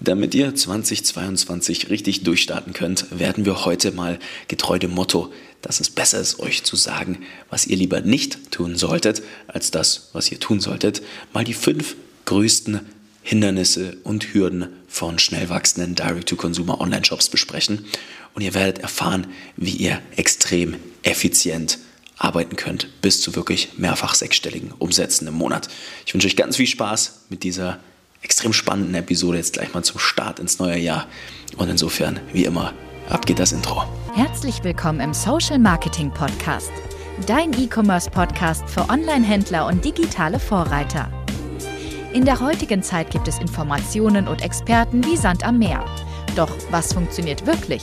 Damit ihr 2022 richtig durchstarten könnt, werden wir heute mal getreu dem Motto, dass es besser ist, euch zu sagen, was ihr lieber nicht tun solltet, als das, was ihr tun solltet, mal die fünf größten Hindernisse und Hürden von schnell wachsenden Direct-to-Consumer Online-Shops besprechen. Und ihr werdet erfahren, wie ihr extrem effizient arbeiten könnt, bis zu wirklich mehrfach sechsstelligen Umsätzen im Monat. Ich wünsche euch ganz viel Spaß mit dieser extrem spannenden Episode jetzt gleich mal zum Start ins neue Jahr. Und insofern, wie immer, ab geht das Intro. Herzlich willkommen im Social Marketing Podcast, dein E-Commerce Podcast für Online-Händler und digitale Vorreiter. In der heutigen Zeit gibt es Informationen und Experten wie Sand am Meer. Doch was funktioniert wirklich?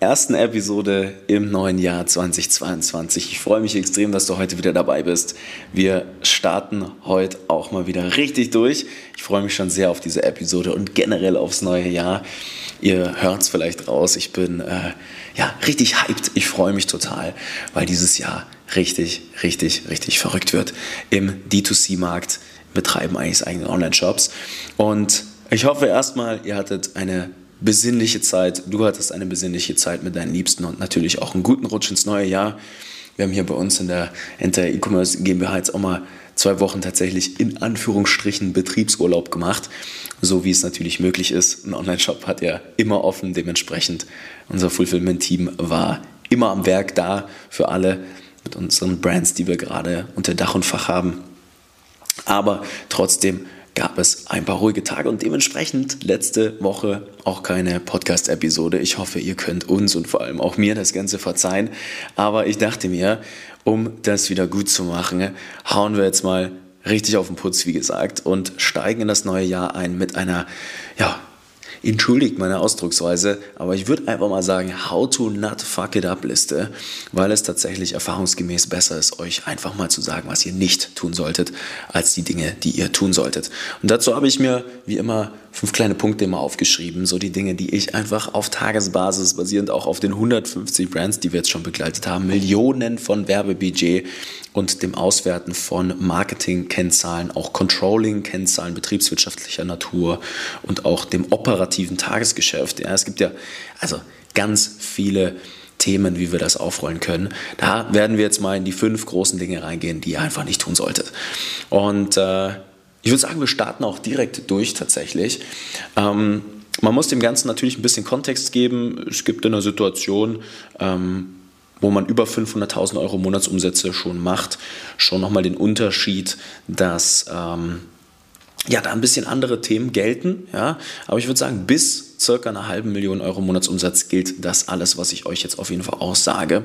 ersten Episode im neuen Jahr 2022. Ich freue mich extrem, dass du heute wieder dabei bist. Wir starten heute auch mal wieder richtig durch. Ich freue mich schon sehr auf diese Episode und generell aufs neue Jahr. Ihr hört es vielleicht raus, ich bin äh, ja richtig hyped. Ich freue mich total, weil dieses Jahr richtig, richtig, richtig verrückt wird. Im D2C-Markt betreiben eigentlich eigene Online-Shops. Und ich hoffe erstmal, ihr hattet eine besinnliche Zeit. Du hattest eine besinnliche Zeit mit deinen Liebsten und natürlich auch einen guten Rutsch ins neue Jahr. Wir haben hier bei uns in der Enter E-Commerce GmbH jetzt auch mal zwei Wochen tatsächlich in Anführungsstrichen Betriebsurlaub gemacht, so wie es natürlich möglich ist. Ein Online-Shop hat ja immer offen, dementsprechend unser Fulfillment-Team war immer am Werk da für alle mit unseren Brands, die wir gerade unter Dach und Fach haben. Aber trotzdem gab es ein paar ruhige Tage und dementsprechend letzte Woche auch keine Podcast-Episode. Ich hoffe, ihr könnt uns und vor allem auch mir das Ganze verzeihen. Aber ich dachte mir, um das wieder gut zu machen, hauen wir jetzt mal richtig auf den Putz, wie gesagt, und steigen in das neue Jahr ein mit einer, ja, entschuldigt meine Ausdrucksweise, aber ich würde einfach mal sagen, how to not fuck it up Liste, weil es tatsächlich erfahrungsgemäß besser ist, euch einfach mal zu sagen, was ihr nicht tun solltet, als die Dinge, die ihr tun solltet. Und dazu habe ich mir, wie immer, fünf kleine Punkte immer aufgeschrieben, so die Dinge, die ich einfach auf Tagesbasis, basierend auch auf den 150 Brands, die wir jetzt schon begleitet haben, Millionen von Werbebudget und dem Auswerten von Marketing-Kennzahlen, auch Controlling-Kennzahlen betriebswirtschaftlicher Natur und auch dem operativen Tagesgeschäft. Ja, es gibt ja also ganz viele Themen, wie wir das aufrollen können. Da werden wir jetzt mal in die fünf großen Dinge reingehen, die ihr einfach nicht tun solltet. Und äh, ich würde sagen, wir starten auch direkt durch tatsächlich. Ähm, man muss dem Ganzen natürlich ein bisschen Kontext geben. Es gibt eine Situation, ähm, wo man über 500.000 Euro Monatsumsätze schon macht, schon nochmal den Unterschied, dass ähm, ja, da ein bisschen andere Themen gelten. Ja? Aber ich würde sagen, bis circa einer halben Million Euro Monatsumsatz gilt das alles, was ich euch jetzt auf jeden Fall aussage.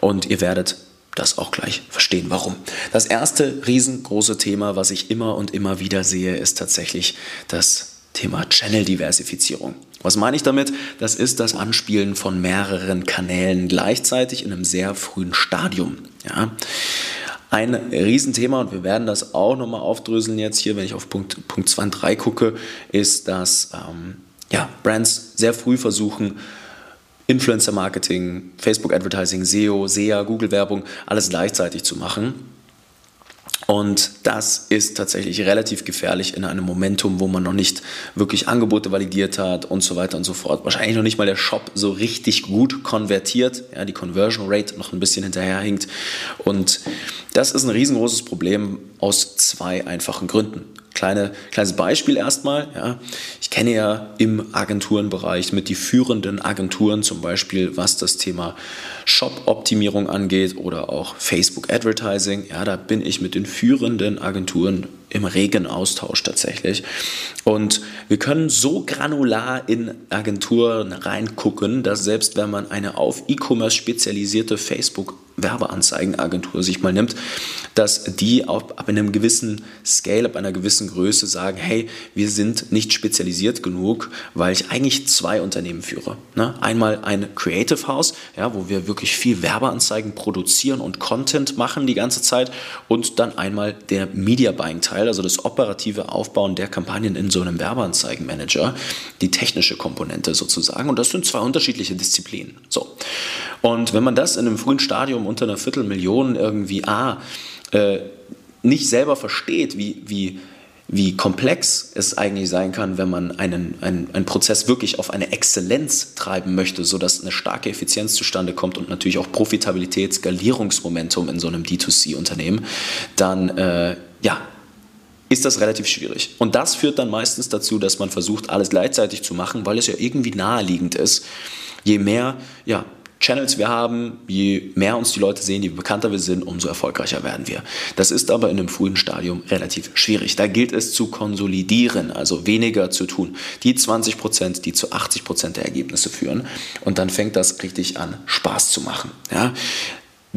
Und ihr werdet das auch gleich verstehen, warum. Das erste riesengroße Thema, was ich immer und immer wieder sehe, ist tatsächlich das Thema Channel-Diversifizierung. Was meine ich damit? Das ist das Anspielen von mehreren Kanälen gleichzeitig in einem sehr frühen Stadium. Ja. Ein Riesenthema, und wir werden das auch nochmal aufdröseln jetzt hier, wenn ich auf Punkt, Punkt 2 und 3 gucke, ist, dass ähm, ja, Brands sehr früh versuchen, Influencer Marketing, Facebook Advertising, SEO, SEA, Google Werbung, alles gleichzeitig zu machen und das ist tatsächlich relativ gefährlich in einem Momentum, wo man noch nicht wirklich Angebote validiert hat und so weiter und so fort. Wahrscheinlich noch nicht mal der Shop so richtig gut konvertiert, ja, die Conversion Rate noch ein bisschen hinterherhinkt. Und das ist ein riesengroßes Problem aus zwei einfachen Gründen. Kleine, kleines Beispiel erstmal. Ja. Ich kenne ja im Agenturenbereich mit die führenden Agenturen, zum Beispiel was das Thema Shop-Optimierung angeht oder auch Facebook Advertising. Ja, da bin ich mit den führenden Agenturen im regen Austausch tatsächlich. Und wir können so granular in Agenturen reingucken, dass selbst wenn man eine auf E-Commerce spezialisierte Facebook Werbeanzeigenagentur sich mal nimmt, dass die ab, ab einem gewissen Scale, ab einer gewissen Größe sagen, hey, wir sind nicht spezialisiert genug, weil ich eigentlich zwei Unternehmen führe. Ne? Einmal ein Creative House, ja, wo wir wirklich viel Werbeanzeigen produzieren und Content machen die ganze Zeit und dann einmal der Media Buying Teil, also das operative Aufbauen der Kampagnen in so einem Werbeanzeigenmanager, die technische Komponente sozusagen und das sind zwei unterschiedliche Disziplinen. So. Und wenn man das in einem frühen Stadium unter einer Viertelmillion irgendwie A äh, nicht selber versteht, wie, wie, wie komplex es eigentlich sein kann, wenn man einen, einen, einen Prozess wirklich auf eine Exzellenz treiben möchte, sodass eine starke Effizienz zustande kommt und natürlich auch Profitabilität, Skalierungsmomentum in so einem D2C-Unternehmen, dann äh, ja, ist das relativ schwierig. Und das führt dann meistens dazu, dass man versucht, alles gleichzeitig zu machen, weil es ja irgendwie naheliegend ist. Je mehr ja, Channels wir haben, je mehr uns die Leute sehen, je bekannter wir sind, umso erfolgreicher werden wir. Das ist aber in einem frühen Stadium relativ schwierig. Da gilt es zu konsolidieren, also weniger zu tun. Die 20 Prozent, die zu 80 Prozent der Ergebnisse führen. Und dann fängt das richtig an, Spaß zu machen. Ja?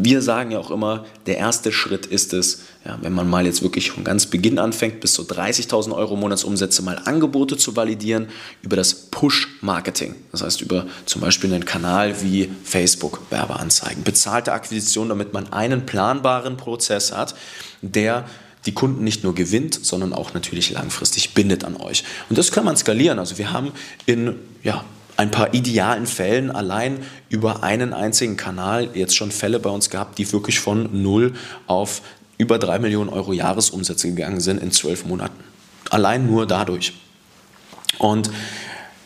Wir sagen ja auch immer, der erste Schritt ist es, ja, wenn man mal jetzt wirklich von ganz Beginn anfängt, bis zu 30.000 Euro Monatsumsätze mal Angebote zu validieren über das Push-Marketing. Das heißt über zum Beispiel einen Kanal wie Facebook, Werbeanzeigen, bezahlte Akquisition, damit man einen planbaren Prozess hat, der die Kunden nicht nur gewinnt, sondern auch natürlich langfristig bindet an euch. Und das kann man skalieren. Also wir haben in ja, ein paar idealen Fällen allein über einen einzigen Kanal jetzt schon Fälle bei uns gehabt, die wirklich von null auf über drei Millionen Euro Jahresumsätze gegangen sind in zwölf Monaten. Allein nur dadurch. Und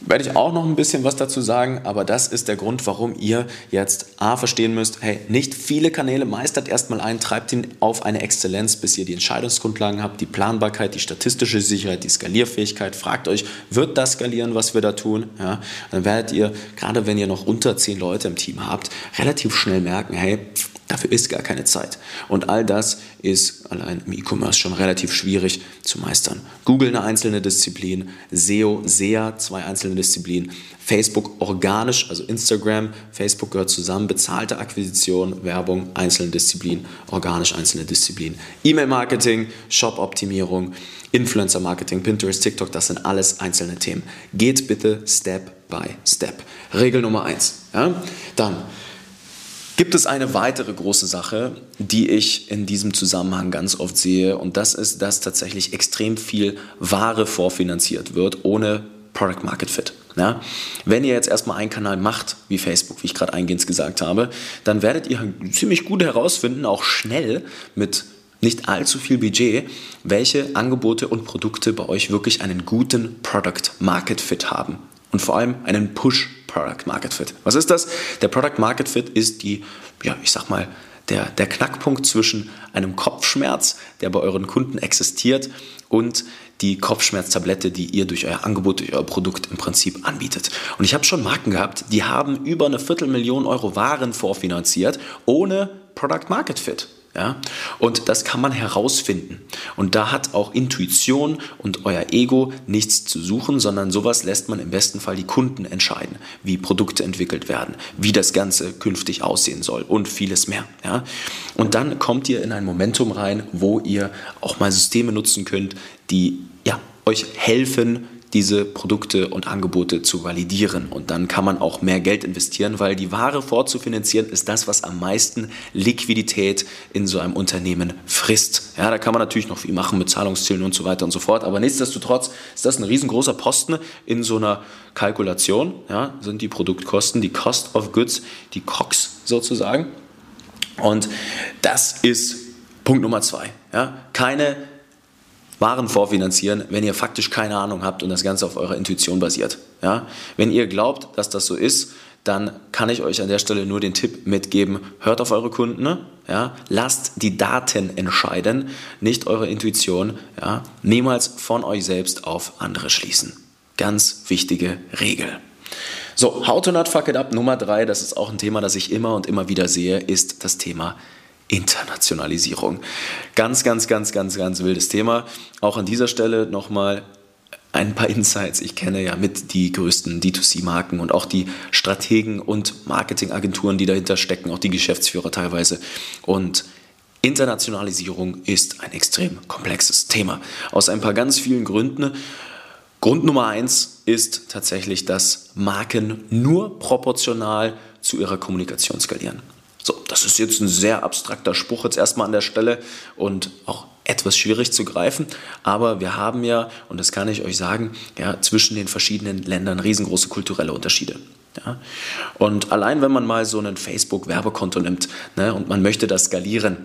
werde ich auch noch ein bisschen was dazu sagen, aber das ist der Grund, warum ihr jetzt A verstehen müsst, hey, nicht viele Kanäle meistert erstmal ein, treibt ihn auf eine Exzellenz, bis ihr die Entscheidungsgrundlagen habt, die Planbarkeit, die statistische Sicherheit, die Skalierfähigkeit. Fragt euch, wird das skalieren, was wir da tun? Ja, dann werdet ihr, gerade wenn ihr noch unter zehn Leute im Team habt, relativ schnell merken, hey, Dafür ist gar keine Zeit. Und all das ist allein im E-Commerce schon relativ schwierig zu meistern. Google eine einzelne Disziplin, SEO, SEA zwei einzelne Disziplinen, Facebook organisch, also Instagram, Facebook gehört zusammen, bezahlte Akquisition, Werbung, einzelne Disziplinen, organisch einzelne Disziplinen, E-Mail-Marketing, Shop-Optimierung, Influencer-Marketing, Pinterest, TikTok, das sind alles einzelne Themen. Geht bitte Step by Step. Regel Nummer eins. Ja? Dann gibt es eine weitere große Sache, die ich in diesem Zusammenhang ganz oft sehe und das ist, dass tatsächlich extrem viel Ware vorfinanziert wird ohne Product Market Fit. Ja? Wenn ihr jetzt erstmal einen Kanal macht, wie Facebook, wie ich gerade eingehend gesagt habe, dann werdet ihr ziemlich gut herausfinden, auch schnell mit nicht allzu viel Budget, welche Angebote und Produkte bei euch wirklich einen guten Product Market Fit haben und vor allem einen Push Product Market Fit. Was ist das? Der Product Market Fit ist die, ja, ich sag mal, der, der Knackpunkt zwischen einem Kopfschmerz, der bei euren Kunden existiert, und die Kopfschmerztablette, die ihr durch euer Angebot, durch euer Produkt im Prinzip anbietet. Und ich habe schon Marken gehabt, die haben über eine Viertelmillion Euro Waren vorfinanziert, ohne Product Market Fit. Ja? Und das kann man herausfinden. Und da hat auch Intuition und euer Ego nichts zu suchen, sondern sowas lässt man im besten Fall die Kunden entscheiden, wie Produkte entwickelt werden, wie das Ganze künftig aussehen soll und vieles mehr. Ja? Und dann kommt ihr in ein Momentum rein, wo ihr auch mal Systeme nutzen könnt, die ja, euch helfen, diese Produkte und Angebote zu validieren. Und dann kann man auch mehr Geld investieren, weil die Ware vorzufinanzieren ist das, was am meisten Liquidität in so einem Unternehmen frisst. Ja, da kann man natürlich noch viel machen mit Zahlungszielen und so weiter und so fort. Aber nichtsdestotrotz ist das ein riesengroßer Posten in so einer Kalkulation. Ja, sind die Produktkosten, die Cost of Goods, die COX sozusagen. Und das ist Punkt Nummer zwei. Ja, keine waren vorfinanzieren, wenn ihr faktisch keine Ahnung habt und das Ganze auf eurer Intuition basiert. Ja? Wenn ihr glaubt, dass das so ist, dann kann ich euch an der Stelle nur den Tipp mitgeben, hört auf eure Kunden, ja? lasst die Daten entscheiden, nicht eure Intuition, ja? niemals von euch selbst auf andere schließen. Ganz wichtige Regel. So, how to not fuck it up Nummer drei, das ist auch ein Thema, das ich immer und immer wieder sehe, ist das Thema Internationalisierung. Ganz, ganz, ganz, ganz, ganz wildes Thema. Auch an dieser Stelle nochmal ein paar Insights. Ich kenne ja mit die größten D2C-Marken und auch die Strategen und Marketingagenturen, die dahinter stecken, auch die Geschäftsführer teilweise. Und Internationalisierung ist ein extrem komplexes Thema. Aus ein paar ganz vielen Gründen. Grund Nummer eins ist tatsächlich, dass Marken nur proportional zu ihrer Kommunikation skalieren. So, das ist jetzt ein sehr abstrakter Spruch jetzt erstmal an der Stelle und auch etwas schwierig zu greifen, aber wir haben ja, und das kann ich euch sagen, ja, zwischen den verschiedenen Ländern riesengroße kulturelle Unterschiede. Ja? Und allein wenn man mal so ein Facebook-Werbekonto nimmt ne, und man möchte das skalieren,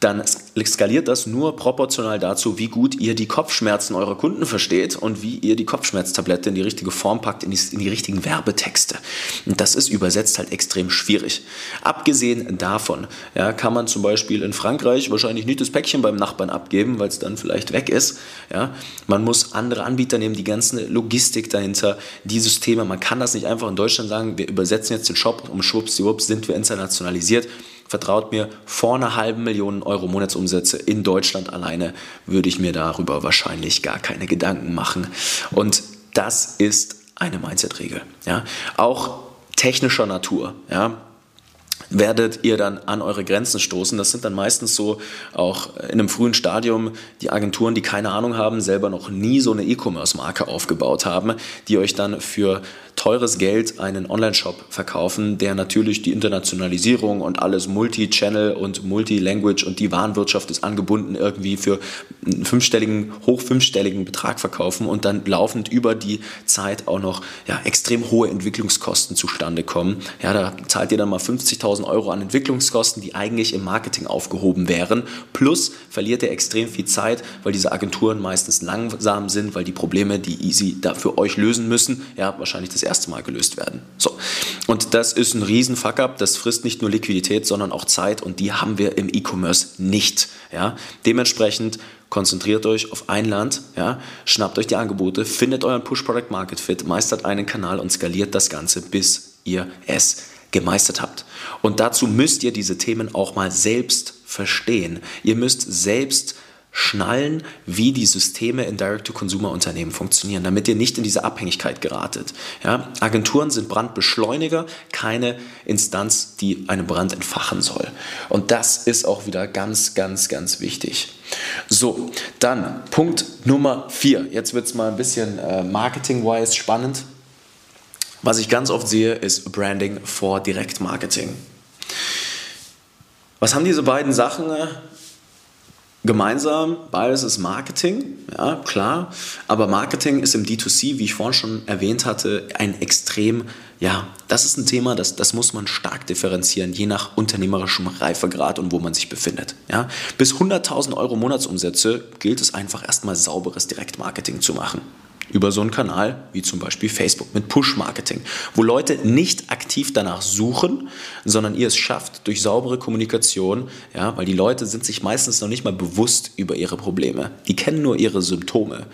dann skaliert das nur proportional dazu, wie gut ihr die Kopfschmerzen eurer Kunden versteht und wie ihr die Kopfschmerztablette in die richtige Form packt, in die, in die richtigen Werbetexte. Und das ist übersetzt halt extrem schwierig. Abgesehen davon ja, kann man zum Beispiel in Frankreich wahrscheinlich nicht das Päckchen beim Nachbarn abgeben, weil es dann vielleicht weg ist. Ja? Man muss andere Anbieter nehmen, die ganze Logistik dahinter, die Systeme. Man kann das nicht einfach in Deutschland sagen, wir übersetzen jetzt den Shop um schwuppsdiwupps sind wir internationalisiert vertraut mir, vor einer halben Million Euro Monatsumsätze in Deutschland alleine würde ich mir darüber wahrscheinlich gar keine Gedanken machen. Und das ist eine Mindset-Regel. Ja? Auch technischer Natur. Ja? werdet ihr dann an eure Grenzen stoßen. Das sind dann meistens so auch in einem frühen Stadium die Agenturen, die keine Ahnung haben, selber noch nie so eine E-Commerce-Marke aufgebaut haben, die euch dann für teures Geld einen Online-Shop verkaufen, der natürlich die Internationalisierung und alles Multi-Channel und Multi-Language und die Warenwirtschaft ist angebunden irgendwie für einen fünfstelligen, hoch fünfstelligen Betrag verkaufen und dann laufend über die Zeit auch noch ja, extrem hohe Entwicklungskosten zustande kommen. Ja, da zahlt ihr dann mal 50.000 Euro an Entwicklungskosten, die eigentlich im Marketing aufgehoben wären. Plus verliert ihr extrem viel Zeit, weil diese Agenturen meistens langsam sind, weil die Probleme, die sie da für euch lösen müssen, ja, wahrscheinlich das erste Mal gelöst werden. So. Und das ist ein riesen Fuck-up, das frisst nicht nur Liquidität, sondern auch Zeit und die haben wir im E-Commerce nicht. Ja? Dementsprechend konzentriert euch auf ein Land, ja? schnappt euch die Angebote, findet euren Push-Product-Market-Fit, meistert einen Kanal und skaliert das Ganze, bis ihr es gemeistert habt. Und dazu müsst ihr diese Themen auch mal selbst verstehen. Ihr müsst selbst schnallen, wie die Systeme in Direct-to-Consumer-Unternehmen funktionieren, damit ihr nicht in diese Abhängigkeit geratet. Ja? Agenturen sind Brandbeschleuniger, keine Instanz, die einen Brand entfachen soll. Und das ist auch wieder ganz, ganz, ganz wichtig. So, dann Punkt Nummer vier. Jetzt wird es mal ein bisschen äh, marketing-wise spannend. Was ich ganz oft sehe, ist Branding vor Direktmarketing. Was haben diese beiden Sachen gemeinsam, beides ist Marketing, ja, klar, aber Marketing ist im D2C, wie ich vorhin schon erwähnt hatte, ein extrem, ja, das ist ein Thema, das, das muss man stark differenzieren, je nach unternehmerischem Reifegrad und wo man sich befindet. Ja. Bis 100.000 Euro Monatsumsätze gilt es einfach erstmal sauberes Direktmarketing zu machen über so einen Kanal wie zum Beispiel Facebook mit Push-Marketing, wo Leute nicht aktiv danach suchen, sondern ihr es schafft durch saubere Kommunikation, ja, weil die Leute sind sich meistens noch nicht mal bewusst über ihre Probleme. Die kennen nur ihre Symptome.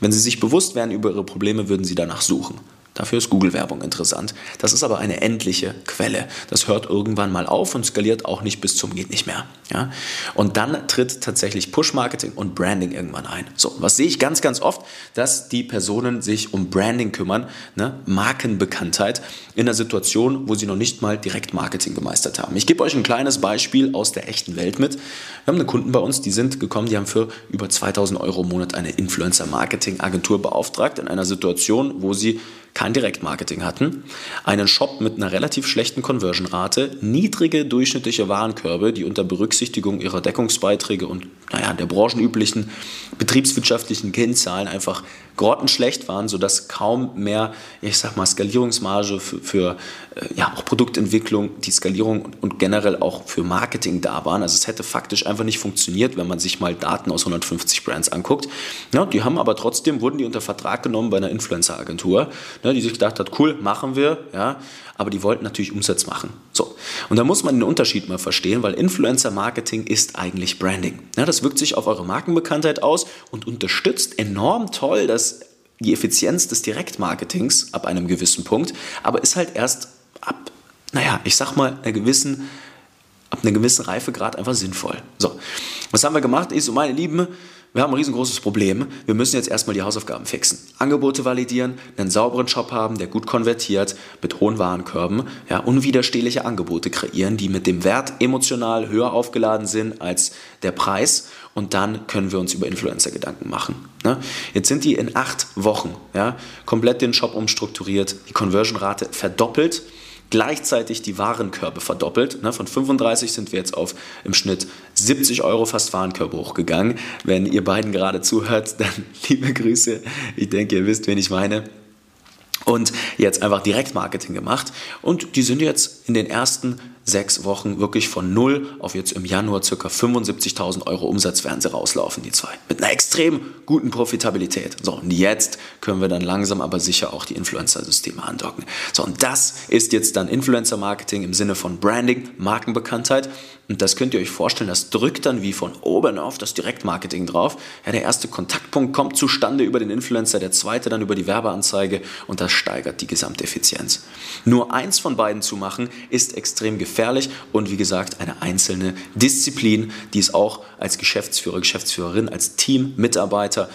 Wenn sie sich bewusst wären über ihre Probleme, würden sie danach suchen. Dafür ist Google-Werbung interessant. Das ist aber eine endliche Quelle. Das hört irgendwann mal auf und skaliert auch nicht bis zum geht nicht mehr. Ja? Und dann tritt tatsächlich Push-Marketing und Branding irgendwann ein. So, was sehe ich ganz, ganz oft, dass die Personen sich um Branding kümmern, ne? Markenbekanntheit in einer Situation, wo sie noch nicht mal Direktmarketing gemeistert haben. Ich gebe euch ein kleines Beispiel aus der echten Welt mit. Wir haben eine Kunden bei uns, die sind gekommen, die haben für über 2000 Euro im Monat eine Influencer-Marketing-Agentur beauftragt in einer Situation, wo sie kein Direktmarketing hatten, einen Shop mit einer relativ schlechten Conversion-Rate, niedrige durchschnittliche Warenkörbe, die unter Berücksichtigung ihrer Deckungsbeiträge und naja, der branchenüblichen betriebswirtschaftlichen Kennzahlen einfach grottenschlecht waren, sodass kaum mehr, ich sag mal, Skalierungsmarge für, für äh, ja, auch Produktentwicklung, die Skalierung und generell auch für Marketing da waren. Also es hätte faktisch einfach nicht funktioniert, wenn man sich mal Daten aus 150 Brands anguckt. Ja, die haben aber trotzdem, wurden die unter Vertrag genommen bei einer Influencer-Agentur, ne, die sich gedacht hat, cool, machen wir, ja, aber die wollten natürlich Umsatz machen. So. Und da muss man den Unterschied mal verstehen, weil Influencer-Marketing ist eigentlich Branding. Ja, das wirkt sich auf eure Markenbekanntheit aus und unterstützt enorm toll das, die Effizienz des Direktmarketings ab einem gewissen Punkt, aber ist halt erst ab, naja, ich sag mal, einer gewissen, ab einem gewissen Reifegrad einfach sinnvoll. So, was haben wir gemacht? Ich so, meine Lieben, wir haben ein riesengroßes Problem. Wir müssen jetzt erstmal die Hausaufgaben fixen. Angebote validieren, einen sauberen Shop haben, der gut konvertiert, mit hohen Warenkörben, ja, unwiderstehliche Angebote kreieren, die mit dem Wert emotional höher aufgeladen sind als der Preis. Und dann können wir uns über Influencer Gedanken machen. Ne? Jetzt sind die in acht Wochen ja, komplett den Shop umstrukturiert, die Conversion-Rate verdoppelt gleichzeitig die Warenkörbe verdoppelt. Ne? Von 35 sind wir jetzt auf im Schnitt 70 Euro fast Warenkörbe hochgegangen. Wenn ihr beiden gerade zuhört, dann liebe Grüße. Ich denke, ihr wisst, wen ich meine und jetzt einfach Direktmarketing gemacht. Und die sind jetzt in den ersten sechs Wochen wirklich von null auf jetzt im Januar ca. 75.000 Euro Umsatz werden sie rauslaufen, die zwei. Mit einer extrem guten Profitabilität. So, und jetzt können wir dann langsam aber sicher auch die Influencer-Systeme andocken. So, und das ist jetzt dann Influencer-Marketing im Sinne von Branding, Markenbekanntheit. Und das könnt ihr euch vorstellen, das drückt dann wie von oben auf das Direktmarketing drauf. Ja, der erste Kontaktpunkt kommt zustande über den Influencer, der zweite dann über die Werbeanzeige und das steigert die Gesamteffizienz. Nur eins von beiden zu machen, ist extrem gefährlich und wie gesagt eine einzelne Disziplin, die es auch als Geschäftsführer, Geschäftsführerin, als Team, Mitarbeiter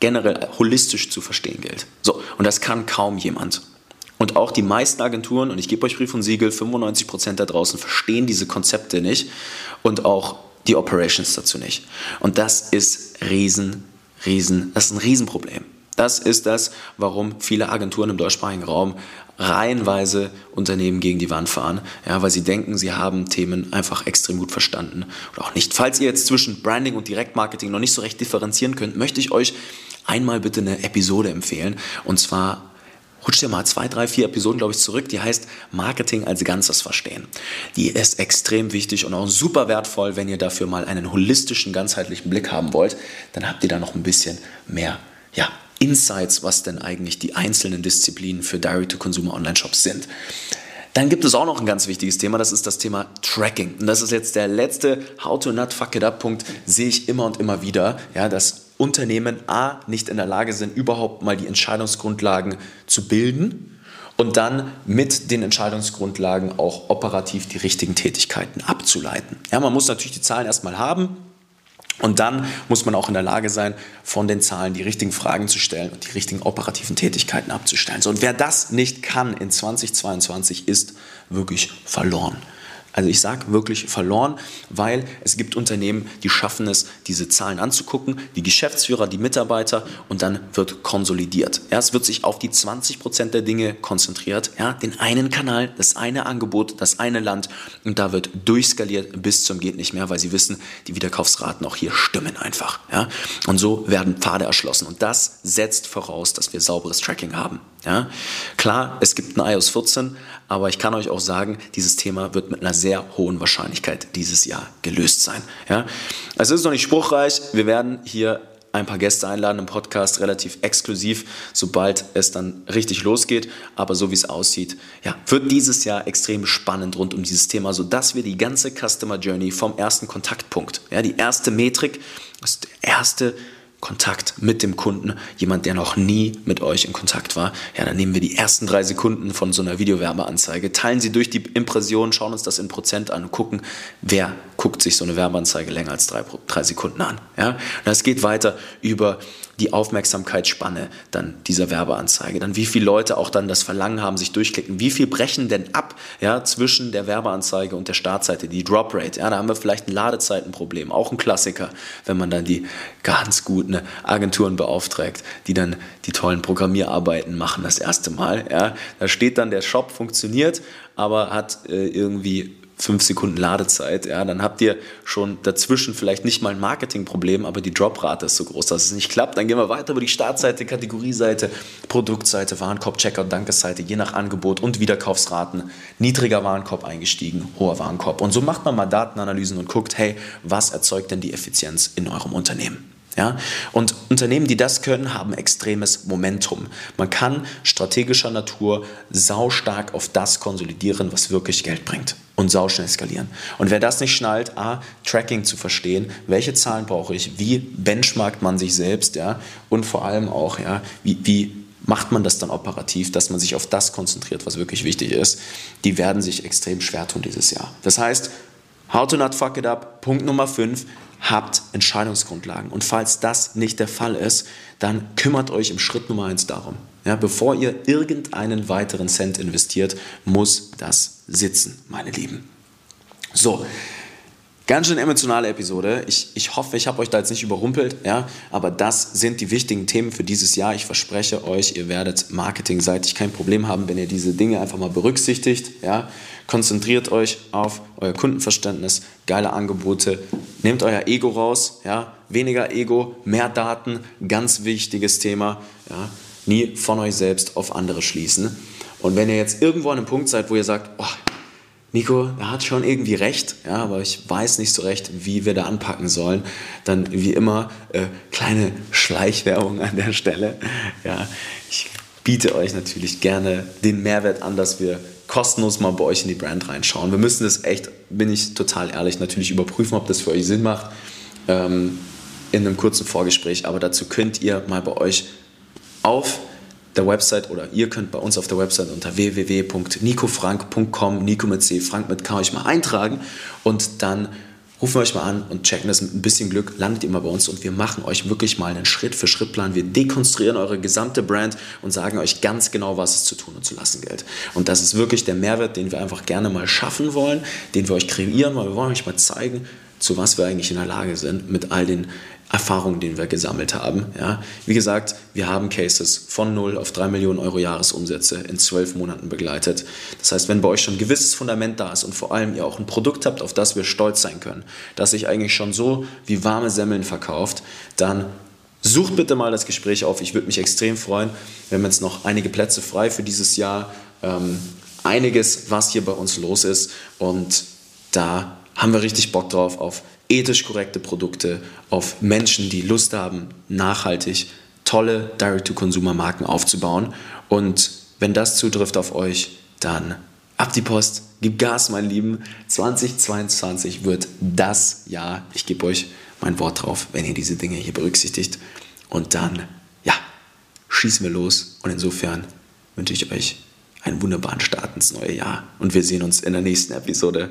generell holistisch zu verstehen gilt. So, und das kann kaum jemand. Und auch die meisten Agenturen, und ich gebe euch Brief und Siegel, 95% da draußen verstehen diese Konzepte nicht und auch die Operations dazu nicht. Und das ist riesen, riesen, das ist ein Riesenproblem. Das ist das, warum viele Agenturen im deutschsprachigen Raum reihenweise Unternehmen gegen die Wand fahren, ja, weil sie denken, sie haben Themen einfach extrem gut verstanden oder auch nicht. Falls ihr jetzt zwischen Branding und Direktmarketing noch nicht so recht differenzieren könnt, möchte ich euch einmal bitte eine Episode empfehlen und zwar rutscht ihr mal zwei, drei, vier Episoden, glaube ich, zurück. Die heißt Marketing als Ganzes verstehen. Die ist extrem wichtig und auch super wertvoll, wenn ihr dafür mal einen holistischen, ganzheitlichen Blick haben wollt. Dann habt ihr da noch ein bisschen mehr, ja, Insights, was denn eigentlich die einzelnen Disziplinen für Direct-to-Consumer Online-Shops sind. Dann gibt es auch noch ein ganz wichtiges Thema, das ist das Thema Tracking. Und das ist jetzt der letzte How to not fuck it up Punkt, sehe ich immer und immer wieder, ja, dass Unternehmen A nicht in der Lage sind, überhaupt mal die Entscheidungsgrundlagen zu bilden und dann mit den Entscheidungsgrundlagen auch operativ die richtigen Tätigkeiten abzuleiten. Ja, man muss natürlich die Zahlen erstmal haben, und dann muss man auch in der Lage sein, von den Zahlen die richtigen Fragen zu stellen und die richtigen operativen Tätigkeiten abzustellen. So, und wer das nicht kann in 2022, ist wirklich verloren. Also ich sage wirklich verloren, weil es gibt Unternehmen, die schaffen es, diese Zahlen anzugucken, die Geschäftsführer, die Mitarbeiter und dann wird konsolidiert. Ja, es wird sich auf die 20% der Dinge konzentriert, ja, den einen Kanal, das eine Angebot, das eine Land und da wird durchskaliert bis zum geht nicht mehr, weil sie wissen, die Wiederkaufsraten auch hier stimmen einfach. Ja. Und so werden Pfade erschlossen und das setzt voraus, dass wir sauberes Tracking haben. Ja. Klar, es gibt ein iOS 14, aber ich kann euch auch sagen, dieses Thema wird mit einer sehr hohen Wahrscheinlichkeit dieses Jahr gelöst sein. Ja? Also es ist noch nicht spruchreich. Wir werden hier ein paar Gäste einladen im Podcast, relativ exklusiv, sobald es dann richtig losgeht. Aber so wie es aussieht, ja, wird dieses Jahr extrem spannend rund um dieses Thema, sodass wir die ganze Customer Journey vom ersten Kontaktpunkt, ja, die erste Metrik, das erste Kontakt mit dem Kunden, jemand, der noch nie mit euch in Kontakt war, ja, dann nehmen wir die ersten drei Sekunden von so einer Videowerbeanzeige, teilen sie durch die Impression, schauen uns das in Prozent an und gucken, wer guckt sich so eine Werbeanzeige länger als drei, drei Sekunden an. Ja? Das geht weiter über die Aufmerksamkeitsspanne dann dieser Werbeanzeige, dann wie viele Leute auch dann das Verlangen haben, sich durchklicken, wie viel brechen denn ab ja, zwischen der Werbeanzeige und der Startseite, die Drop Rate. Ja, da haben wir vielleicht ein Ladezeitenproblem, auch ein Klassiker, wenn man dann die ganz guten Agenturen beauftragt, die dann die tollen Programmierarbeiten machen das erste Mal. Ja. Da steht dann, der Shop funktioniert, aber hat äh, irgendwie fünf Sekunden Ladezeit, ja, dann habt ihr schon dazwischen vielleicht nicht mal ein Marketingproblem, aber die Droprate ist so groß, dass es nicht klappt. Dann gehen wir weiter über die Startseite, Kategorieseite, Produktseite, Warenkorb, Checkout, Dankesseite, je nach Angebot und Wiederkaufsraten. Niedriger Warenkorb eingestiegen, hoher Warenkorb. Und so macht man mal Datenanalysen und guckt, hey, was erzeugt denn die Effizienz in eurem Unternehmen? Ja? Und Unternehmen, die das können, haben extremes Momentum. Man kann strategischer Natur saustark auf das konsolidieren, was wirklich Geld bringt und sauschnell skalieren. Und wer das nicht schnallt, A, Tracking zu verstehen, welche Zahlen brauche ich, wie benchmarkt man sich selbst, ja, und vor allem auch, ja, wie, wie macht man das dann operativ, dass man sich auf das konzentriert, was wirklich wichtig ist, die werden sich extrem schwer tun dieses Jahr. Das heißt, How to not fuck it up, Punkt Nummer 5, habt Entscheidungsgrundlagen. Und falls das nicht der Fall ist, dann kümmert euch im Schritt Nummer eins darum. Ja, bevor ihr irgendeinen weiteren Cent investiert, muss das sitzen, meine Lieben. So, Ganz schön emotionale Episode. Ich, ich hoffe, ich habe euch da jetzt nicht überrumpelt, ja, aber das sind die wichtigen Themen für dieses Jahr. Ich verspreche euch, ihr werdet marketingseitig kein Problem haben, wenn ihr diese Dinge einfach mal berücksichtigt, ja. Konzentriert euch auf euer Kundenverständnis, geile Angebote, nehmt euer Ego raus, ja, weniger Ego, mehr Daten, ganz wichtiges Thema, ja. Nie von euch selbst auf andere schließen. Und wenn ihr jetzt irgendwo an einem Punkt seid, wo ihr sagt, oh, Nico, er hat schon irgendwie recht, ja, aber ich weiß nicht so recht, wie wir da anpacken sollen. Dann wie immer äh, kleine Schleichwerbung an der Stelle. Ja, ich biete euch natürlich gerne den Mehrwert an, dass wir kostenlos mal bei euch in die Brand reinschauen. Wir müssen das echt, bin ich total ehrlich, natürlich überprüfen, ob das für euch Sinn macht ähm, in einem kurzen Vorgespräch. Aber dazu könnt ihr mal bei euch auf der Website oder ihr könnt bei uns auf der Website unter www.nicofrank.com, Nico mit C, Frank mit K euch mal eintragen und dann rufen wir euch mal an und checken das mit ein bisschen Glück, landet ihr mal bei uns und wir machen euch wirklich mal einen Schritt-für-Schritt-Plan. Wir dekonstruieren eure gesamte Brand und sagen euch ganz genau, was es zu tun und zu lassen gilt. Und das ist wirklich der Mehrwert, den wir einfach gerne mal schaffen wollen, den wir euch kreieren, weil wir wollen euch mal zeigen, zu was wir eigentlich in der Lage sind mit all den Erfahrungen, die wir gesammelt haben. Ja. Wie gesagt, wir haben Cases von 0 auf 3 Millionen Euro Jahresumsätze in 12 Monaten begleitet. Das heißt, wenn bei euch schon ein gewisses Fundament da ist und vor allem ihr auch ein Produkt habt, auf das wir stolz sein können, das sich eigentlich schon so wie warme Semmeln verkauft, dann sucht bitte mal das Gespräch auf. Ich würde mich extrem freuen. Wir haben jetzt noch einige Plätze frei für dieses Jahr. Ähm, einiges, was hier bei uns los ist und da haben wir richtig Bock drauf auf ethisch korrekte Produkte, auf Menschen, die Lust haben, nachhaltig tolle Direct-to-Consumer-Marken aufzubauen. Und wenn das zutrifft auf euch, dann ab die Post, gib Gas, mein Lieben. 2022 wird das Jahr. Ich gebe euch mein Wort drauf, wenn ihr diese Dinge hier berücksichtigt. Und dann, ja, schießen wir los. Und insofern wünsche ich euch einen wunderbaren Start ins neue Jahr. Und wir sehen uns in der nächsten Episode.